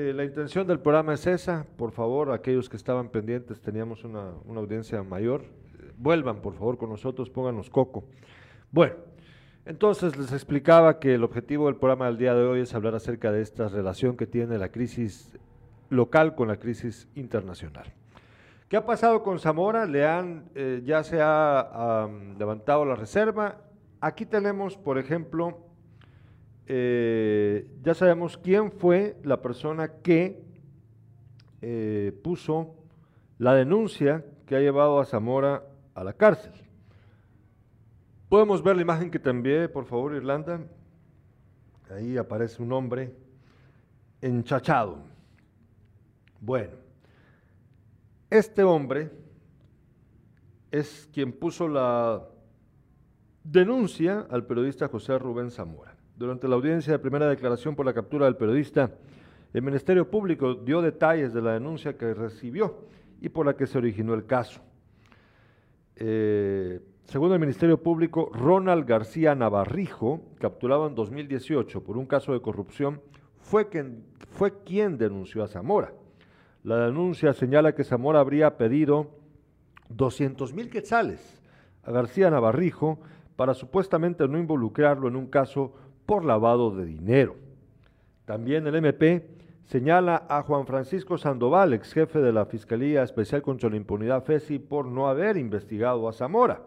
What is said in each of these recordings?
Eh, la intención del programa es esa. Por favor, aquellos que estaban pendientes, teníamos una, audiencia mayor. eh, vuelvan, por favor, con nosotros, pónganos coco. Bueno, entonces les explicaba que el objetivo del programa del día de hoy es hablar acerca de esta relación que tiene la crisis local con la crisis internacional. ¿Qué ha pasado con Zamora? Le han, eh, ya se ha levantado la reserva. Aquí tenemos, por ejemplo, eh, ya sabemos quién fue la persona que eh, puso la denuncia que ha llevado a Zamora a la cárcel. Podemos ver la imagen que te envié, por favor, Irlanda. Ahí aparece un hombre enchachado. Bueno, este hombre es quien puso la denuncia al periodista José Rubén Zamora. Durante la audiencia de primera declaración por la captura del periodista, el Ministerio Público dio detalles de la denuncia que recibió y por la que se originó el caso. Eh, según el Ministerio Público, Ronald García Navarrijo, capturado en 2018 por un caso de corrupción, fue quien, fue quien denunció a Zamora. La denuncia señala que Zamora habría pedido 200 mil quetzales a García Navarrijo para supuestamente no involucrarlo en un caso por lavado de dinero. También el MP señala a Juan Francisco Sandoval, ex jefe de la Fiscalía Especial contra la Impunidad FESI, por no haber investigado a Zamora.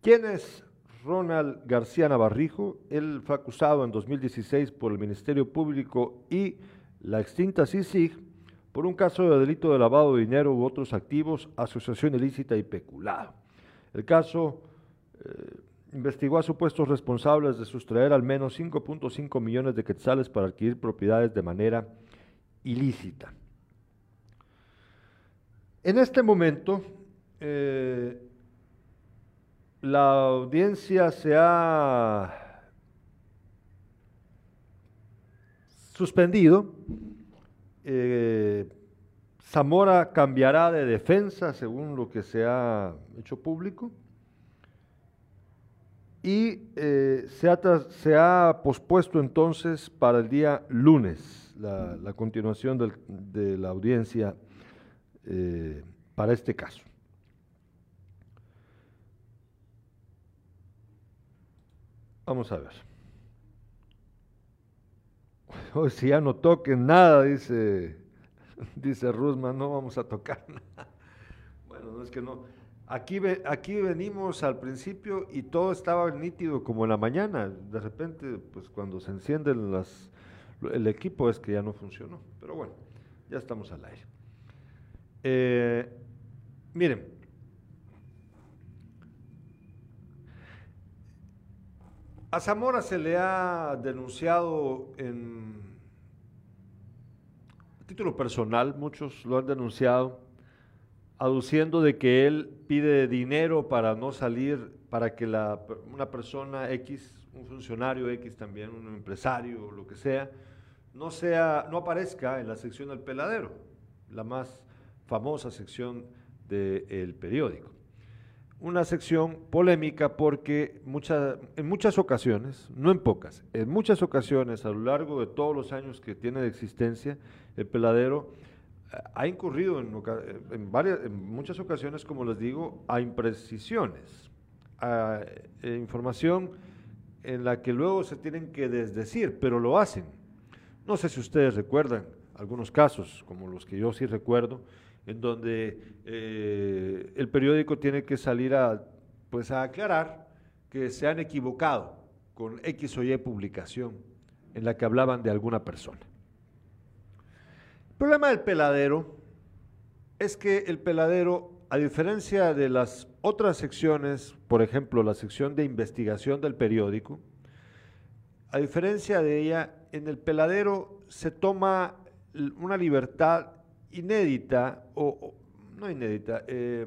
¿Quién es Ronald García Navarrijo? Él fue acusado en 2016 por el Ministerio Público y la extinta CICIG por un caso de delito de lavado de dinero u otros activos, asociación ilícita y peculado. El caso eh, investigó a supuestos responsables de sustraer al menos 5.5 millones de quetzales para adquirir propiedades de manera ilícita. En este momento, eh, la audiencia se ha suspendido. Eh, Zamora cambiará de defensa según lo que se ha hecho público y eh, se, ha se ha pospuesto entonces para el día lunes la, continuación de la audiencia eh, para este caso. Vamos a ver. Hoy si ya no toquen nada, dice, dice no vamos a tocar nada. Bueno, no es que no. Aquí, aquí venimos al principio y todo estaba nítido como en la mañana. De repente, pues cuando se encienden las, el equipo es que ya no funcionó. Pero bueno, ya estamos al aire. Eh, miren, a Zamora se le ha denunciado en título personal, muchos lo han denunciado, aduciendo de que él pide dinero para no salir, para que una persona X, un funcionario X también, un empresario, lo que sea, no, sea, no aparezca en la sección del peladero, la más famosa sección del periódico. Una sección polémica porque mucha- en muchas ocasiones, no en pocas, en muchas ocasiones a lo largo de todos los años que tiene de existencia, el peladero ha incurrido en, muchas ocasiones, como les digo, a imprecisiones, a eh, información en la que luego se tienen que desdecir, pero lo hacen. No sé si ustedes recuerdan algunos casos, como los que yo sí recuerdo, en donde eh, el periódico tiene que salir a, pues, a aclarar que se han equivocado con X o Y publicación en la que hablaban de alguna persona. El problema del peladero es que el peladero, a diferencia de las otras secciones, por ejemplo, la sección de investigación del periódico, a diferencia de ella, en el peladero se toma una libertad inédita, o, no inédita, eh,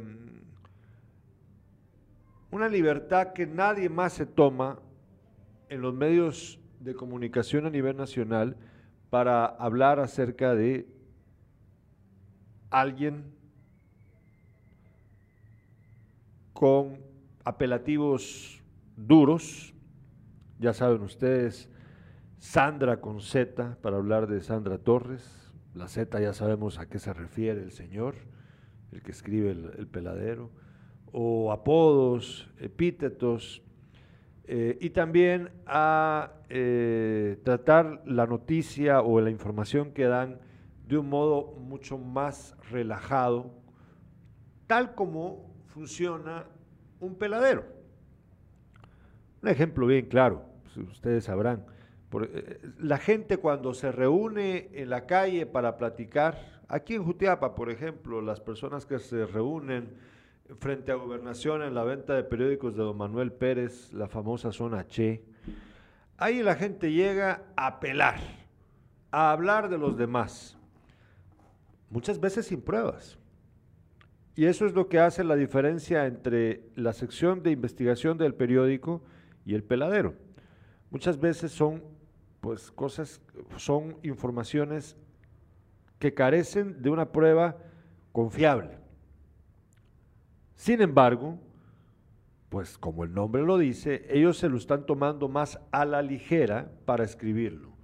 una libertad que nadie más se toma en los medios de comunicación a nivel nacional para hablar acerca de alguien con apelativos duros, ya saben ustedes, Sandra con Z, para hablar de Sandra Torres. La Z ya sabemos a qué se refiere el señor, el que escribe el, peladero. O apodos, epítetos. Eh, y también a eh, tratar la noticia o la información que dan de un modo mucho más relajado, tal como funciona un peladero. Un ejemplo bien claro, pues, ustedes sabrán. Eh, la gente cuando se reúne en la calle para platicar, aquí en Jutiapa, por ejemplo, las personas que se reúnen frente a gobernación en la venta de periódicos de don Manuel Pérez, la famosa zona Che, ahí la gente llega a pelar, a hablar de los demás, muchas veces sin pruebas. Y eso es lo que hace la diferencia entre la sección de investigación del periódico y el peladero. Muchas veces son pues cosas, son informaciones que carecen de una prueba confiable. Sin embargo, pues como el nombre lo dice, ellos se lo están tomando más a la ligera para escribirlo.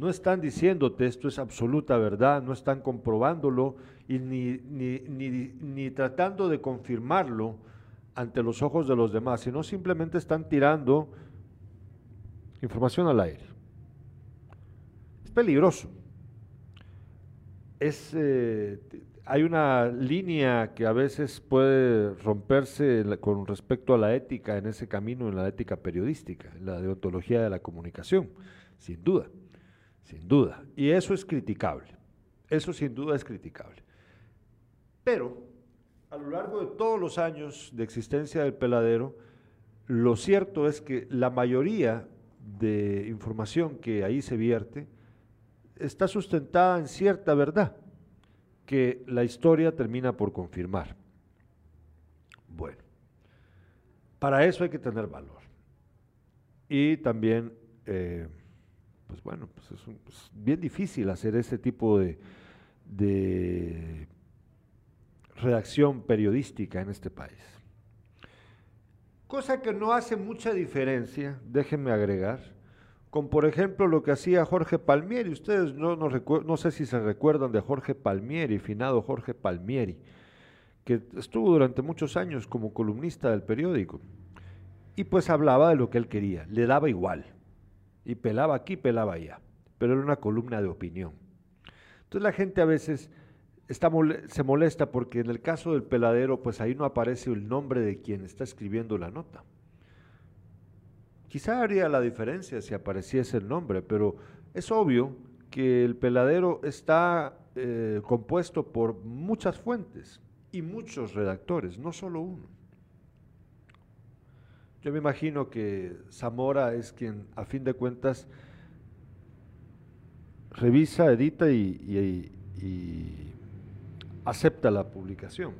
No están diciéndote esto es absoluta verdad, no están comprobándolo y ni, ni, ni tratando de confirmarlo ante los ojos de los demás, sino simplemente están tirando información al aire peligroso. Es, eh, hay una línea que a veces puede romperse con respecto a la ética en ese camino, en la ética periodística, en la deontología de la comunicación, sin duda, sin duda. Y eso es criticable, eso sin duda es criticable. Pero a lo largo de todos los años de existencia del peladero, lo cierto es que la mayoría de información que ahí se vierte, está sustentada en cierta verdad que la historia termina por confirmar. Bueno, para eso hay que tener valor. Y también, eh, pues bueno, pues es, bien difícil hacer ese tipo de, de redacción periodística en este país. Cosa que no hace mucha diferencia, déjenme agregar, con por ejemplo lo que hacía Jorge Palmieri. Ustedes no, no, no, sé si se recuerdan de Jorge Palmieri, finado Jorge Palmieri, que estuvo durante muchos años como columnista del periódico. Y pues hablaba de lo que él quería, le daba igual. Y pelaba aquí, pelaba allá. Pero era una columna de opinión. Entonces la gente a veces se molesta porque en el caso del peladero, pues ahí no aparece el nombre de quien está escribiendo la nota. Quizá haría la diferencia si apareciese el nombre, pero es obvio que el peladero está eh, compuesto por muchas fuentes y muchos redactores, no solo uno. Yo me imagino que Zamora es quien, a fin de cuentas, revisa, edita y, y acepta la publicación,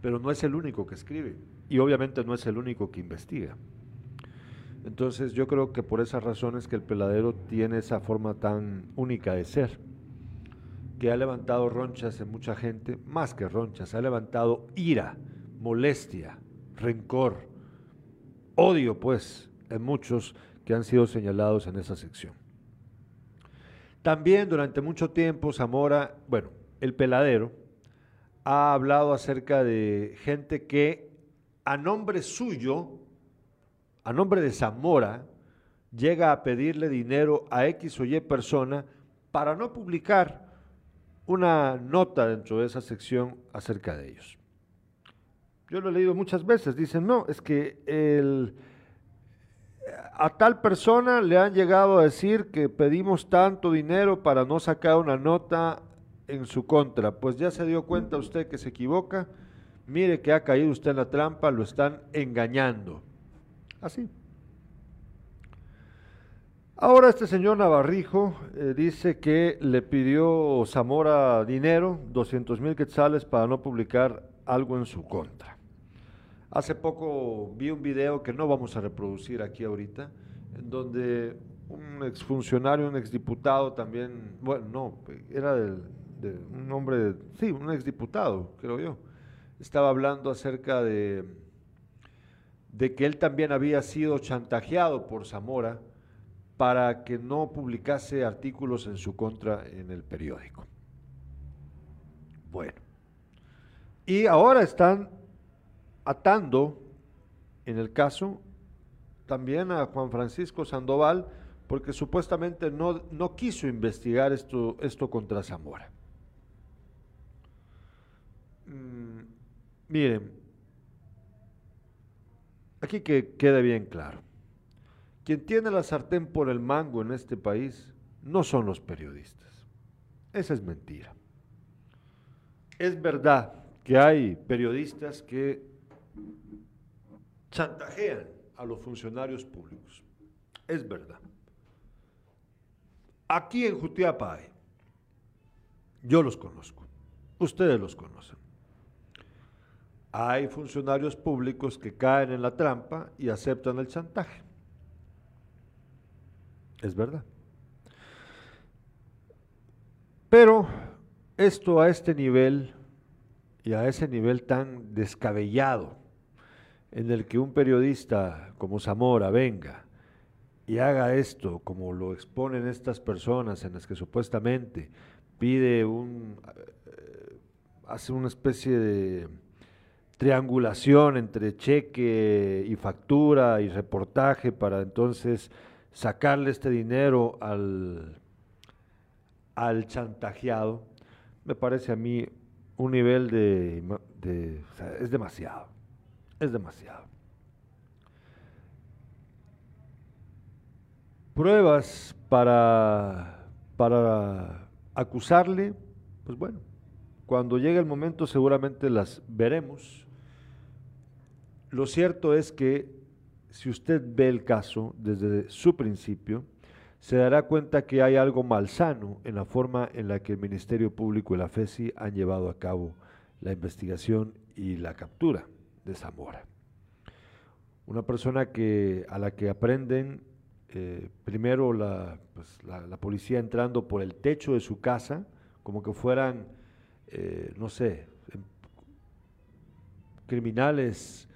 pero no es el único que escribe y obviamente no es el único que investiga. Entonces yo creo que por esas razones que el peladero tiene esa forma tan única de ser, que ha levantado ronchas en mucha gente, más que ronchas, ha levantado ira, molestia, rencor, odio pues en muchos que han sido señalados en esa sección. También durante mucho tiempo Zamora, bueno, el peladero, ha hablado acerca de gente que a nombre suyo a nombre de Zamora, llega a pedirle dinero a X o Y persona para no publicar una nota dentro de esa sección acerca de ellos. Yo lo he leído muchas veces, dicen, no, es que el, a tal persona le han llegado a decir que pedimos tanto dinero para no sacar una nota en su contra. Pues ya se dio cuenta usted que se equivoca, mire que ha caído usted en la trampa, lo están engañando. Así. Ahora este señor Navarrijo eh, dice que le pidió Zamora dinero, 200 mil quetzales, para no publicar algo en su contra. Hace poco vi un video que no vamos a reproducir aquí ahorita, en donde un exfuncionario, un exdiputado también, bueno, no, era de un hombre, sí, un exdiputado, creo yo, estaba hablando acerca de de que él también había sido chantajeado por Zamora para que no publicase artículos en su contra en el periódico. Bueno, y ahora están atando, en el caso, también a Juan Francisco Sandoval, porque supuestamente no, no quiso investigar esto, esto contra Zamora. Mm, miren, aquí que quede bien claro. Quien tiene la sartén por el mango en este país no son los periodistas. Esa es mentira. Es verdad que hay periodistas que chantajean a los funcionarios públicos. Es verdad. Aquí en Jutiapa hay. Yo los conozco. Ustedes los conocen. Hay funcionarios públicos que caen en la trampa y aceptan el chantaje. Es verdad. Pero esto a este nivel y a ese nivel tan descabellado en el que un periodista como Zamora venga y haga esto como lo exponen estas personas en las que supuestamente pide un eh, hace una especie de triangulación entre cheque y factura y reportaje para entonces sacarle este dinero al, al chantajeado, me parece a mí un nivel de... es demasiado, es demasiado. Pruebas para, para acusarle, pues bueno, cuando llegue el momento seguramente las veremos. Lo cierto es que si usted ve el caso desde su principio, se dará cuenta que hay algo malsano en la forma en la que el Ministerio Público y la FESI han llevado a cabo la investigación y la captura de Zamora. Una persona que, a la que aprenden eh, primero pues, la, policía entrando por el techo de su casa, como que fueran, eh, no sé, em, criminales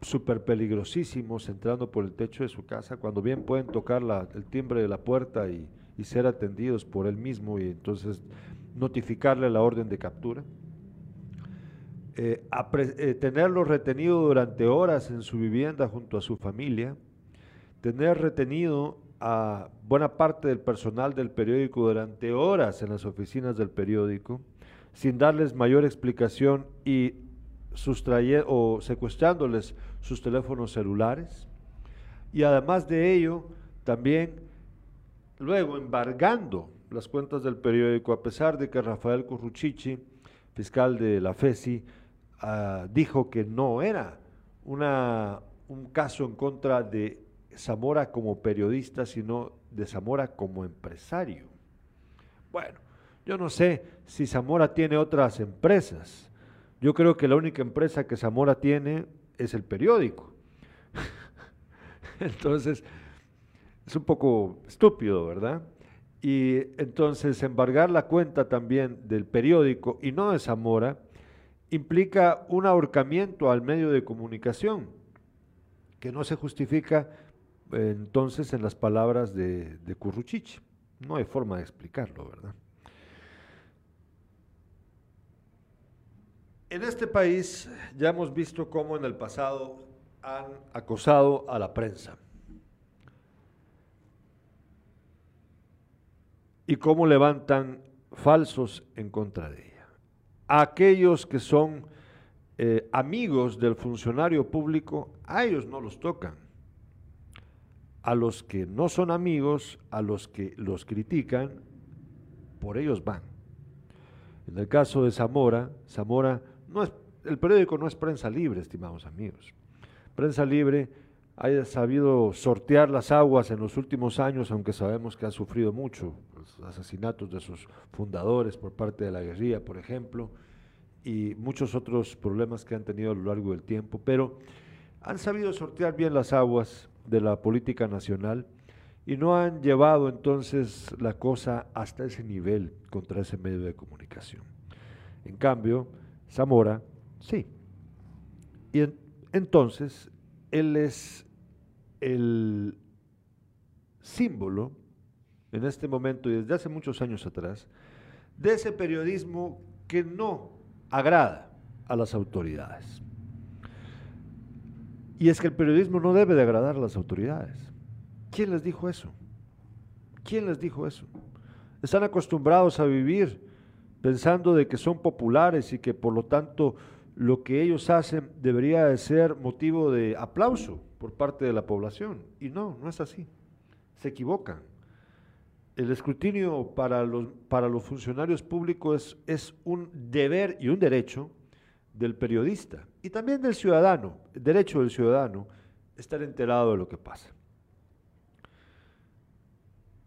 súper peligrosísimos entrando por el techo de su casa, cuando bien pueden tocar el timbre de la puerta y, ser atendidos por él mismo y entonces notificarle la orden de captura. Eh, eh, tenerlo retenido durante horas en su vivienda junto a su familia, tener retenido a buena parte del personal del periódico durante horas en las oficinas del periódico, sin darles mayor explicación y sustrayendo o secuestrándoles sus teléfonos celulares y además de ello también luego embargando las cuentas del periódico a pesar de que Rafael Curruchichi, fiscal de la FESI, ah, dijo que no era una, un caso en contra de Zamora como periodista, sino de Zamora como empresario. Bueno, yo no sé si Zamora tiene otras empresas. Yo creo que la única empresa que Zamora tiene es el periódico. entonces, es un poco estúpido, ¿verdad? Y entonces embargar la cuenta también del periódico y no de Zamora implica un ahorcamiento al medio de comunicación que no se justifica entonces en las palabras de, de Curruchichi. No hay forma de explicarlo, ¿verdad? En este país ya hemos visto cómo en el pasado han acosado a la prensa y cómo levantan falsos en contra de ella. aquellos que son eh, amigos del funcionario público, a ellos no los tocan. A los que no son amigos, a los que los critican, por ellos van. En el caso de Zamora, Zamora no es, el periódico no es prensa libre, estimados amigos. Prensa libre haya sabido sortear las aguas en los últimos años, aunque sabemos que ha sufrido mucho, los asesinatos de sus fundadores por parte de la guerrilla, por ejemplo, y muchos otros problemas que han tenido a lo largo del tiempo, pero han sabido sortear bien las aguas de la política nacional y no han llevado entonces la cosa hasta ese nivel contra ese medio de comunicación. En cambio, Zamora, sí. Y entonces, él es el símbolo en este momento y desde hace muchos años atrás de ese periodismo que no agrada a las autoridades. Y es que el periodismo no debe de agradar a las autoridades. ¿Quién les dijo eso? ¿Quién les dijo eso? Están acostumbrados a vivir pensando de que son populares y que por lo tanto lo que ellos hacen debería de ser motivo de aplauso por parte de la población. Y no, no es así. Se equivocan. El escrutinio para los, para los funcionarios públicos es, es un deber y un derecho del periodista y también del ciudadano, el derecho del ciudadano, estar enterado de lo que pasa.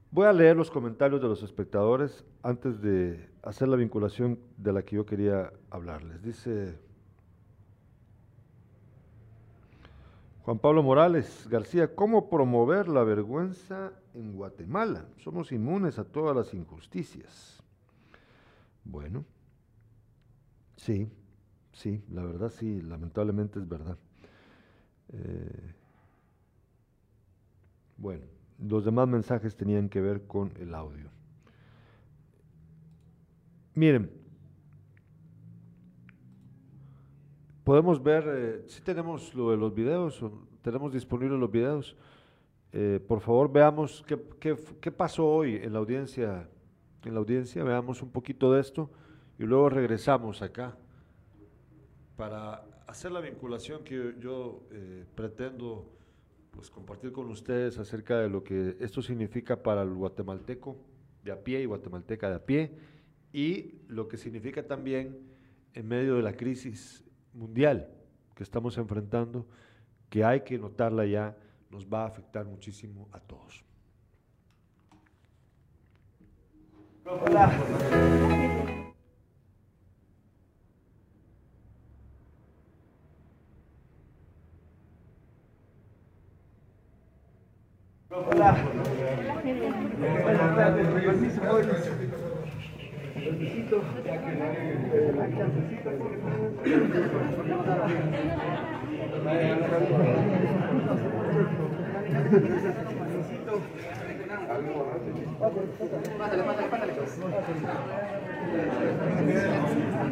Voy a leer los comentarios de los espectadores antes de hacer la vinculación de la que yo quería hablarles. Dice Juan Pablo Morales García, ¿cómo promover la vergüenza en Guatemala? Somos inmunes a todas las injusticias. Bueno, sí, sí, la verdad sí, lamentablemente es verdad. Eh, bueno, los demás mensajes tenían que ver con el audio. Miren, podemos ver, eh, si tenemos lo de los videos, tenemos disponibles los videos. Eh, por favor, veamos qué, qué, pasó hoy en la audiencia, en la audiencia, veamos un poquito de esto y luego regresamos acá para hacer la vinculación que yo, eh, pretendo pues, compartir con ustedes acerca de lo que esto significa para el guatemalteco de a pie y guatemalteca de a pie y lo que significa también en medio de la crisis mundial que estamos enfrentando, que hay que notarla ya, nos va a afectar muchísimo a todos.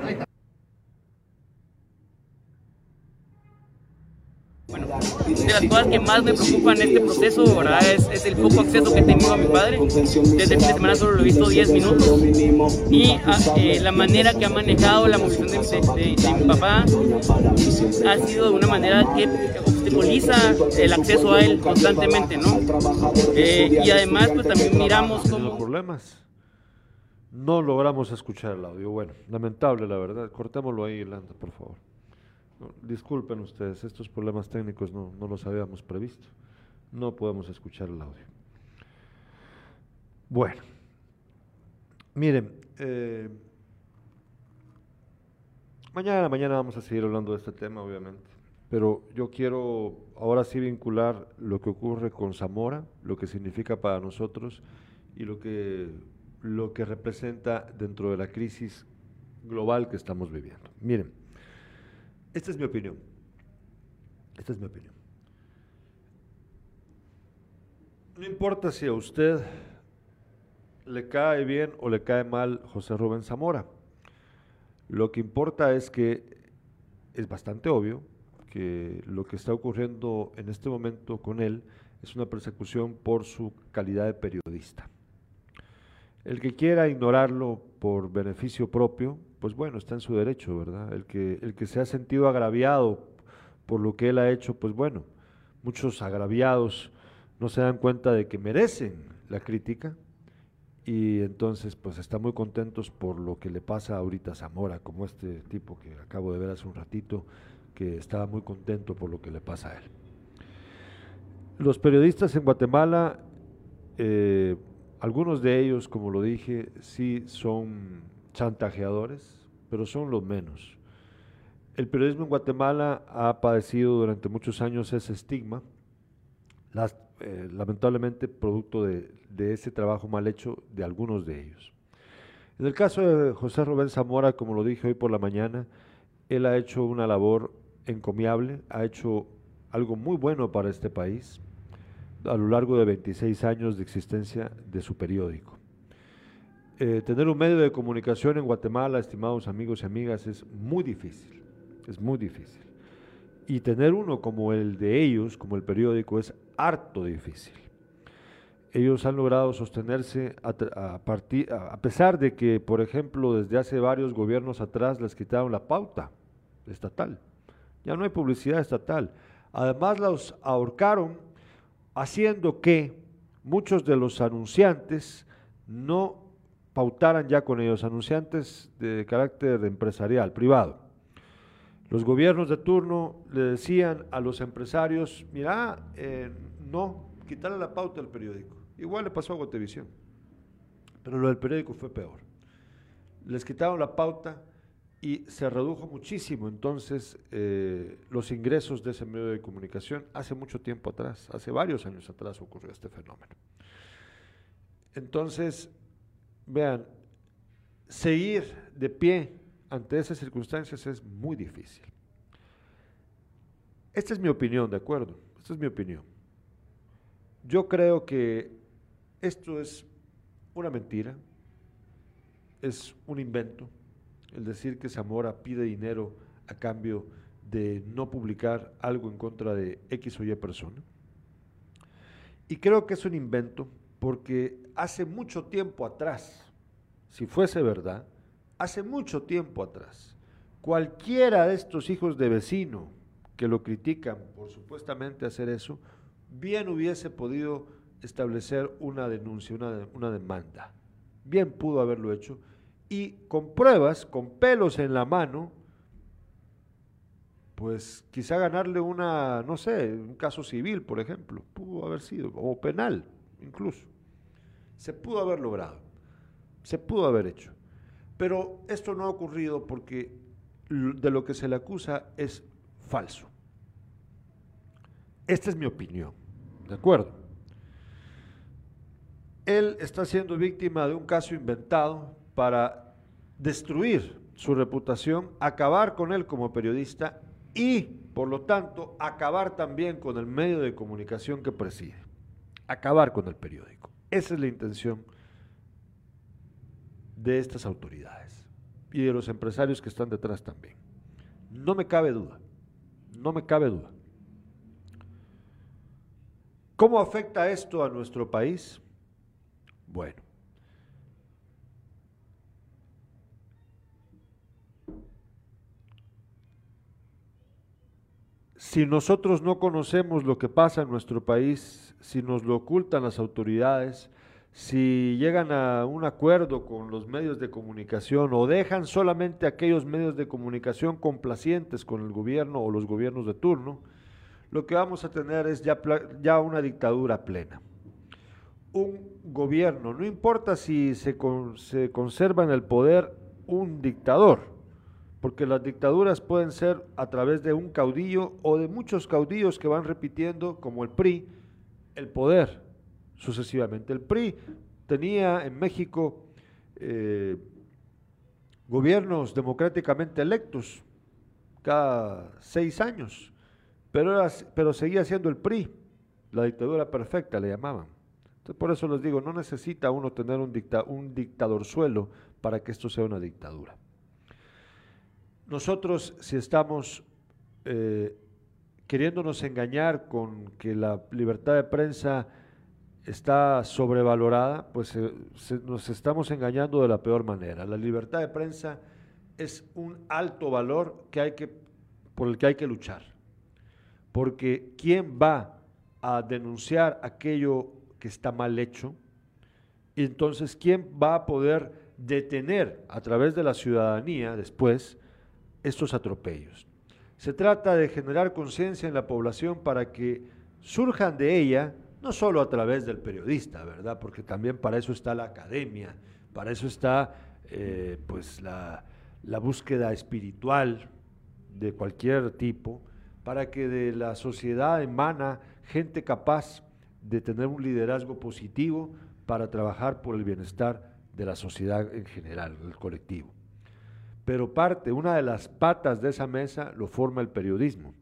Bueno, de las cosas que más me preocupan en este proceso ¿verdad? Es, es, el poco acceso que he tenido a mi padre. Desde el fin de semana solo lo he visto 10 minutos. Y ah, eh, la manera que ha manejado la movilización de, de, de, mi papá ha sido de una manera que obstaculiza el acceso a él constantemente, ¿no? Eh, y además, pues también miramos cómo... problemas. No logramos escuchar el audio. Bueno, lamentable la verdad. Cortémoslo ahí, Irlanda, por favor. Disculpen ustedes, estos problemas técnicos no, no, los habíamos previsto. No podemos escuchar el audio. Bueno, miren, eh, mañana, mañana vamos a seguir hablando de este tema, obviamente. Pero yo quiero ahora sí vincular lo que ocurre con Zamora, lo que significa para nosotros y lo que, lo que representa dentro de la crisis global que estamos viviendo. Miren, esta es mi opinión. Esta es mi opinión. No importa si a usted le cae bien o le cae mal José Rubén Zamora. Lo que importa es que es bastante obvio que lo que está ocurriendo en este momento con él es una persecución por su calidad de periodista. El que quiera ignorarlo por beneficio propio, pues bueno, está en su derecho, ¿verdad? El que, el que se ha sentido agraviado por lo que él ha hecho, pues bueno, muchos agraviados no se dan cuenta de que merecen la crítica y entonces pues están muy contentos por lo que le pasa ahorita a Zamora, como este tipo que acabo de ver hace un ratito, que estaba muy contento por lo que le pasa a él. Los periodistas en Guatemala, eh, algunos de ellos, como lo dije, sí son chantajeadores, pero son los menos. El periodismo en Guatemala ha padecido durante muchos años ese estigma, eh, lamentablemente producto de, de, ese trabajo mal hecho de algunos de ellos. En el caso de José Rubén Zamora, como lo dije hoy por la mañana, él ha hecho una labor encomiable, ha hecho algo muy bueno para este país, a lo largo de 26 años de existencia de su periódico. Eh, tener un medio de comunicación en Guatemala, estimados amigos y amigas, es muy difícil, es muy difícil. Y tener uno como el de ellos, como el periódico, es harto difícil. Ellos han logrado sostenerse a, a pesar de que, por ejemplo, desde hace varios gobiernos atrás les quitaron la pauta estatal. Ya no hay publicidad estatal. Además los ahorcaron haciendo que muchos de los anunciantes no pautaran ya con ellos, anunciantes de carácter empresarial, privado. Los gobiernos de turno le decían a los empresarios, mira, eh, no, quitarle la pauta al periódico. Igual le pasó a Guatevisión, pero lo del periódico fue peor. Les quitaron la pauta y se redujo muchísimo entonces eh, los ingresos de ese medio de comunicación hace mucho tiempo atrás, hace varios años atrás ocurrió este fenómeno. Entonces, vean, seguir de pie ante esas circunstancias es muy difícil. Esta es mi opinión, ¿de acuerdo? Esta es mi opinión. Yo creo que esto es una mentira, es un invento, el decir que Zamora pide dinero a cambio de no publicar algo en contra de X o Y persona. Y creo que es un invento porque hace mucho tiempo atrás, si fuese verdad, hace mucho tiempo atrás, cualquiera de estos hijos de vecino que lo critican por supuestamente hacer eso, bien hubiese podido establecer una denuncia, una, una demanda. Bien pudo haberlo hecho y con pruebas, con pelos en la mano, pues quizá ganarle una, no sé, un caso civil, por ejemplo, pudo haber sido, o penal incluso. Se pudo haber logrado, se pudo haber hecho. Pero esto no ha ocurrido porque de lo que se le acusa es falso. Esta es mi opinión, ¿de acuerdo? Él está siendo víctima de un caso inventado para destruir su reputación, acabar con él como periodista y, por lo tanto, acabar también con el medio de comunicación que preside. Acabar con el periódico. Esa es la intención de estas autoridades y de los empresarios que están detrás también. No me cabe duda, no me cabe duda. ¿Cómo afecta esto a nuestro país? Bueno, Si nosotros no conocemos lo que pasa en nuestro país, si nos lo ocultan las autoridades, si llegan a un acuerdo con los medios de comunicación o dejan solamente aquellos medios de comunicación complacientes con el gobierno o los gobiernos de turno, lo que vamos a tener es ya, una dictadura plena. Un gobierno, no importa si se conserva en el poder un dictador, porque las dictaduras pueden ser a través de un caudillo o de muchos caudillos que van repitiendo, como el PRI, el poder sucesivamente. El PRI tenía en México eh, gobiernos democráticamente electos cada seis años, pero, pero seguía siendo el PRI, la dictadura perfecta le llamaban. Entonces, por eso les digo, no necesita uno tener un, dicta, un dictadorzuelo para que esto sea una dictadura. Nosotros, si estamos eh, queriéndonos engañar con que la libertad de prensa está sobrevalorada, pues eh, nos estamos engañando de la peor manera. La libertad de prensa es un alto valor que hay que, por el que hay que luchar. Porque ¿quién va a denunciar aquello que está mal hecho? Y entonces, ¿quién va a poder detener a través de la ciudadanía después estos atropellos. Se trata de generar conciencia en la población para que surjan de ella, no solo a través del periodista, ¿verdad? Porque también para eso está la academia, para eso está eh, pues la, la búsqueda espiritual de cualquier tipo, para que de la sociedad emana gente capaz de tener un liderazgo positivo para trabajar por el bienestar de la sociedad en general, el colectivo pero parte, una de las patas de esa mesa lo forma el periodismo.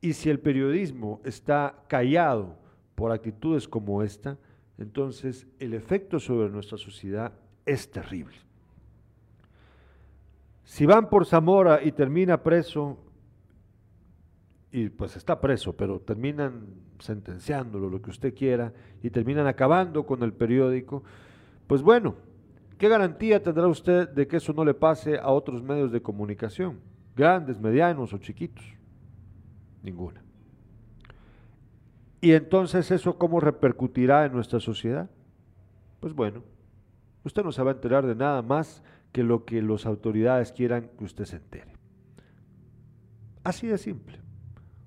Y si el periodismo está callado por actitudes como esta, entonces el efecto sobre nuestra sociedad es terrible. Si van por Zamora y termina preso, y pues está preso, pero terminan sentenciándolo, lo que usted quiera, y terminan acabando con el periódico, pues bueno, ¿qué garantía tendrá usted de que eso no le pase a otros medios de comunicación, grandes, medianos o chiquitos? Ninguna. ¿Y entonces eso cómo repercutirá en nuestra sociedad? Pues bueno, usted no se va a enterar de nada más que lo que las autoridades quieran que usted se entere. Así de simple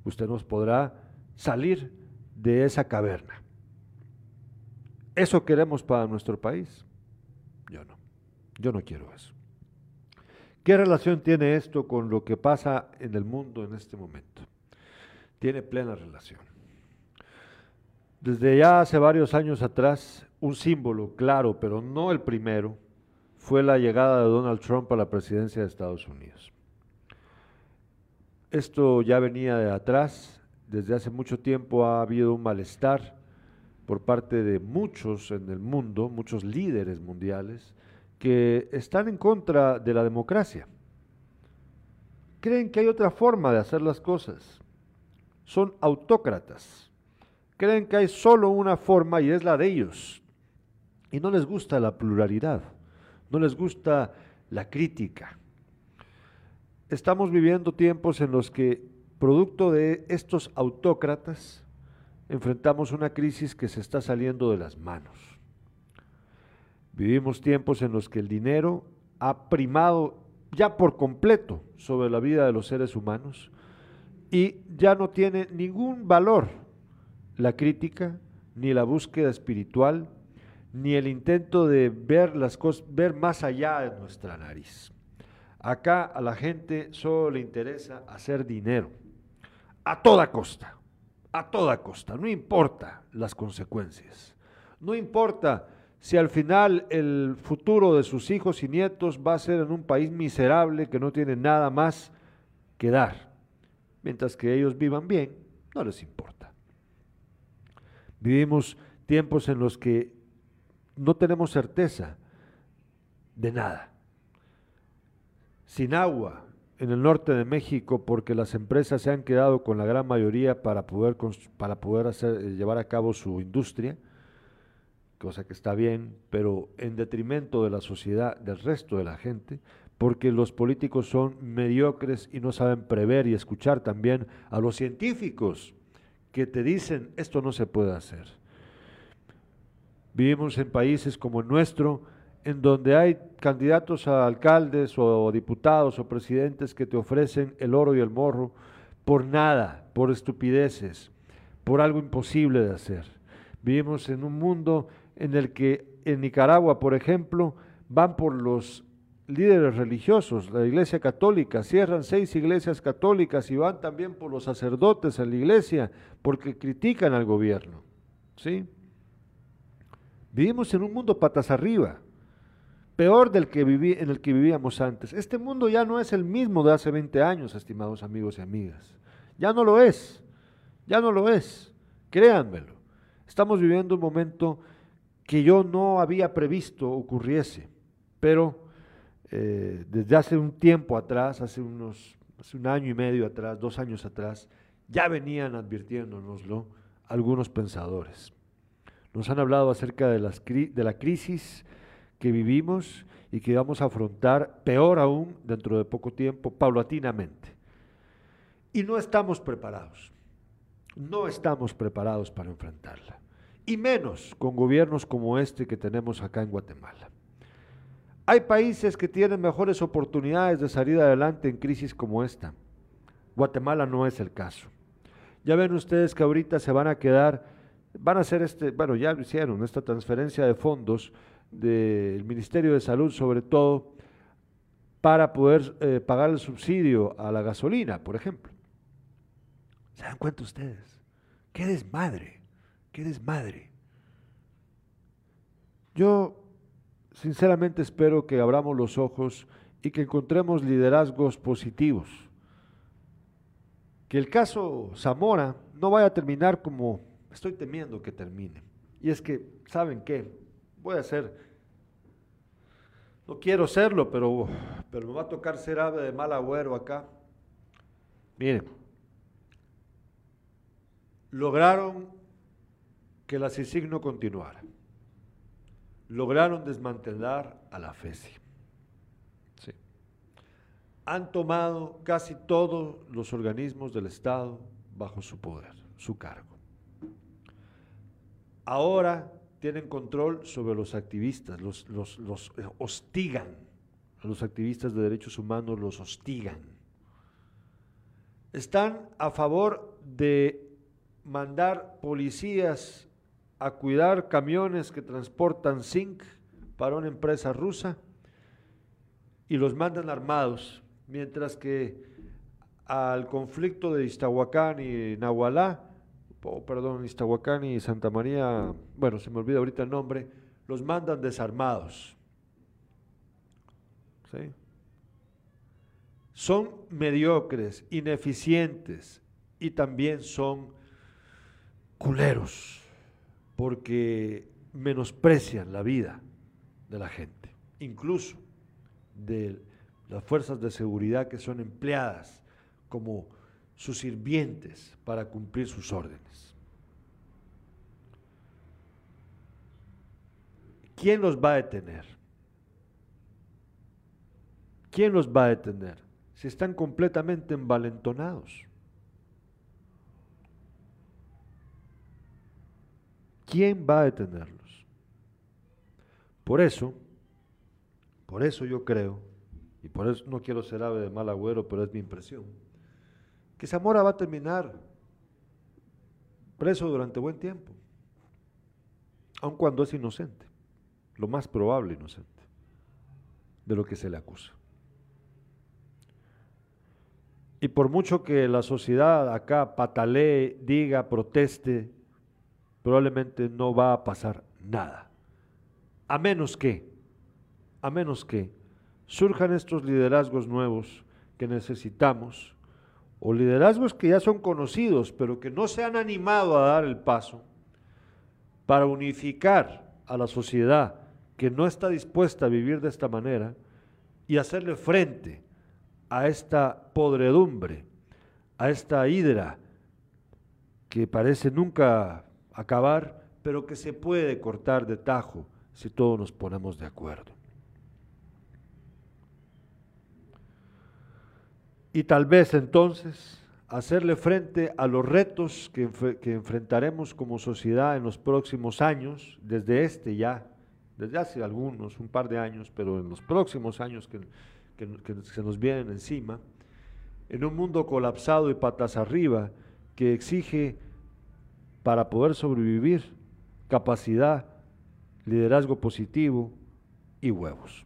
usted nos podrá salir de esa caverna. ¿Eso queremos para nuestro país? Yo no. Yo no quiero eso. ¿Qué relación tiene esto con lo que pasa en el mundo en este momento? Tiene plena relación. Desde ya hace varios años atrás, un símbolo claro, pero no el primero, fue la llegada de Donald Trump a la presidencia de Estados Unidos. Esto ya venía de atrás, desde hace mucho tiempo ha habido un malestar por parte de muchos en el mundo, muchos líderes mundiales, que están en contra de la democracia. Creen que hay otra forma de hacer las cosas. Son autócratas. Creen que hay solo una forma y es la de ellos. Y no les gusta la pluralidad, no les gusta la crítica estamos viviendo tiempos en los que, producto de estos autócratas, enfrentamos una crisis que se está saliendo de las manos. Vivimos tiempos en los que el dinero ha primado ya por completo sobre la vida de los seres humanos y ya no tiene ningún valor la crítica, ni la búsqueda espiritual, ni el intento de ver las cosas, ver más allá de nuestra nariz. Acá a la gente solo le interesa hacer dinero, a toda costa, a toda costa, no importa las consecuencias, no importa si al final el futuro de sus hijos y nietos va a ser en un país miserable que no tiene nada más que dar, mientras que ellos vivan bien, no les importa. Vivimos tiempos en los que no tenemos certeza de nada. Sin agua en el norte de México porque las empresas se han quedado con la gran mayoría para poder, para poder hacer, eh, llevar a cabo su industria, cosa que está bien, pero en detrimento de la sociedad, del resto de la gente, porque los políticos son mediocres y no saben prever y escuchar también a los científicos que te dicen esto no se puede hacer. Vivimos en países como el nuestro, en donde hay candidatos a alcaldes o diputados o presidentes que te ofrecen el oro y el morro por nada, por estupideces, por algo imposible de hacer. Vivimos en un mundo en el que en Nicaragua, por ejemplo, van por los líderes religiosos, la Iglesia Católica, cierran seis iglesias católicas y van también por los sacerdotes a la iglesia porque critican al gobierno. ¿Sí? Vivimos en un mundo patas arriba peor del que viví, en el que vivíamos antes. Este mundo ya no es el mismo de hace 20 años, estimados amigos y amigas. Ya no lo es, ya no lo es, créanmelo. Estamos viviendo un momento que yo no había previsto ocurriese, pero eh, desde hace un tiempo atrás, hace unos, hace un año y medio atrás, dos años atrás, ya venían advirtiéndonoslo algunos pensadores. Nos han hablado acerca de, las, de la crisis que vivimos y que vamos a afrontar, peor aún, dentro de poco tiempo, paulatinamente. Y no estamos preparados, no estamos preparados para enfrentarla, y menos con gobiernos como este que tenemos acá en Guatemala. Hay países que tienen mejores oportunidades de salir adelante en crisis como esta. Guatemala no es el caso. Ya ven ustedes que ahorita se van a quedar, van a hacer este, bueno, ya lo hicieron, esta transferencia de fondos del Ministerio de Salud, sobre todo, para poder eh, pagar el subsidio a la gasolina, por ejemplo. ¿Se dan cuenta ustedes? ¡Qué desmadre! ¡Qué desmadre! Yo sinceramente espero que abramos los ojos y que encontremos liderazgos positivos. Que el caso Zamora no vaya a terminar como estoy temiendo que termine. Y es que, ¿saben qué? A hacer, no quiero serlo, pero, pero me va a tocar ser ave de mal agüero acá. Miren, lograron que la CICIG no continuara. Lograron desmantelar a la FESI. Sí. Han tomado casi todos los organismos del Estado bajo su poder, su cargo. Ahora tienen control sobre los activistas, los, los, los eh, hostigan, a los activistas de derechos humanos los hostigan. Están a favor de mandar policías a cuidar camiones que transportan zinc para una empresa rusa y los mandan armados, mientras que al conflicto de Iztahuacán y Nahualá, perdón, Iztahuacán y Santa María, bueno, se me olvida ahorita el nombre, los mandan desarmados. ¿Sí? Son mediocres, ineficientes y también son culeros porque menosprecian la vida de la gente, incluso de las fuerzas de seguridad que son empleadas como sus sirvientes para cumplir sus órdenes. ¿Quién los va a detener? ¿Quién los va a detener? Si están completamente envalentonados. ¿Quién va a detenerlos? Por eso, por eso yo creo, y por eso no quiero ser ave de mal agüero, pero es mi impresión, que Zamora va a terminar preso durante buen tiempo, aun cuando es inocente, lo más probable inocente de lo que se le acusa. Y por mucho que la sociedad acá patalee, diga, proteste, probablemente no va a pasar nada. A menos que, a menos que surjan estos liderazgos nuevos que necesitamos, o liderazgos que ya son conocidos, pero que no se han animado a dar el paso para unificar a la sociedad que no está dispuesta a vivir de esta manera y hacerle frente a esta podredumbre, a esta hidra que parece nunca acabar, pero que se puede cortar de tajo si todos nos ponemos de acuerdo. Y tal vez entonces hacerle frente a los retos que, enfrentaremos como sociedad en los próximos años, desde este ya, desde hace algunos, un par de años, pero en los próximos años que, que se nos vienen encima, en un mundo colapsado y patas arriba que exige para poder sobrevivir, capacidad, liderazgo positivo y huevos.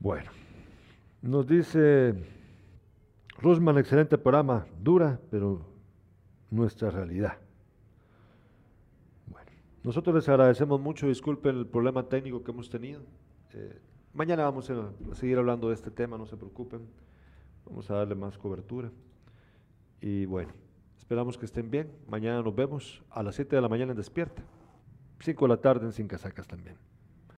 Bueno, nos dice Rusman, excelente programa, dura, pero nuestra realidad. Bueno, nosotros les agradecemos mucho, disculpen el problema técnico que hemos tenido. Eh, mañana vamos a seguir hablando de este tema, no se preocupen, vamos a darle más cobertura. Y bueno. Esperamos que estén bien. Mañana nos vemos a las 7 de la mañana en Despierta. 5 de la tarde en Sin Casacas también.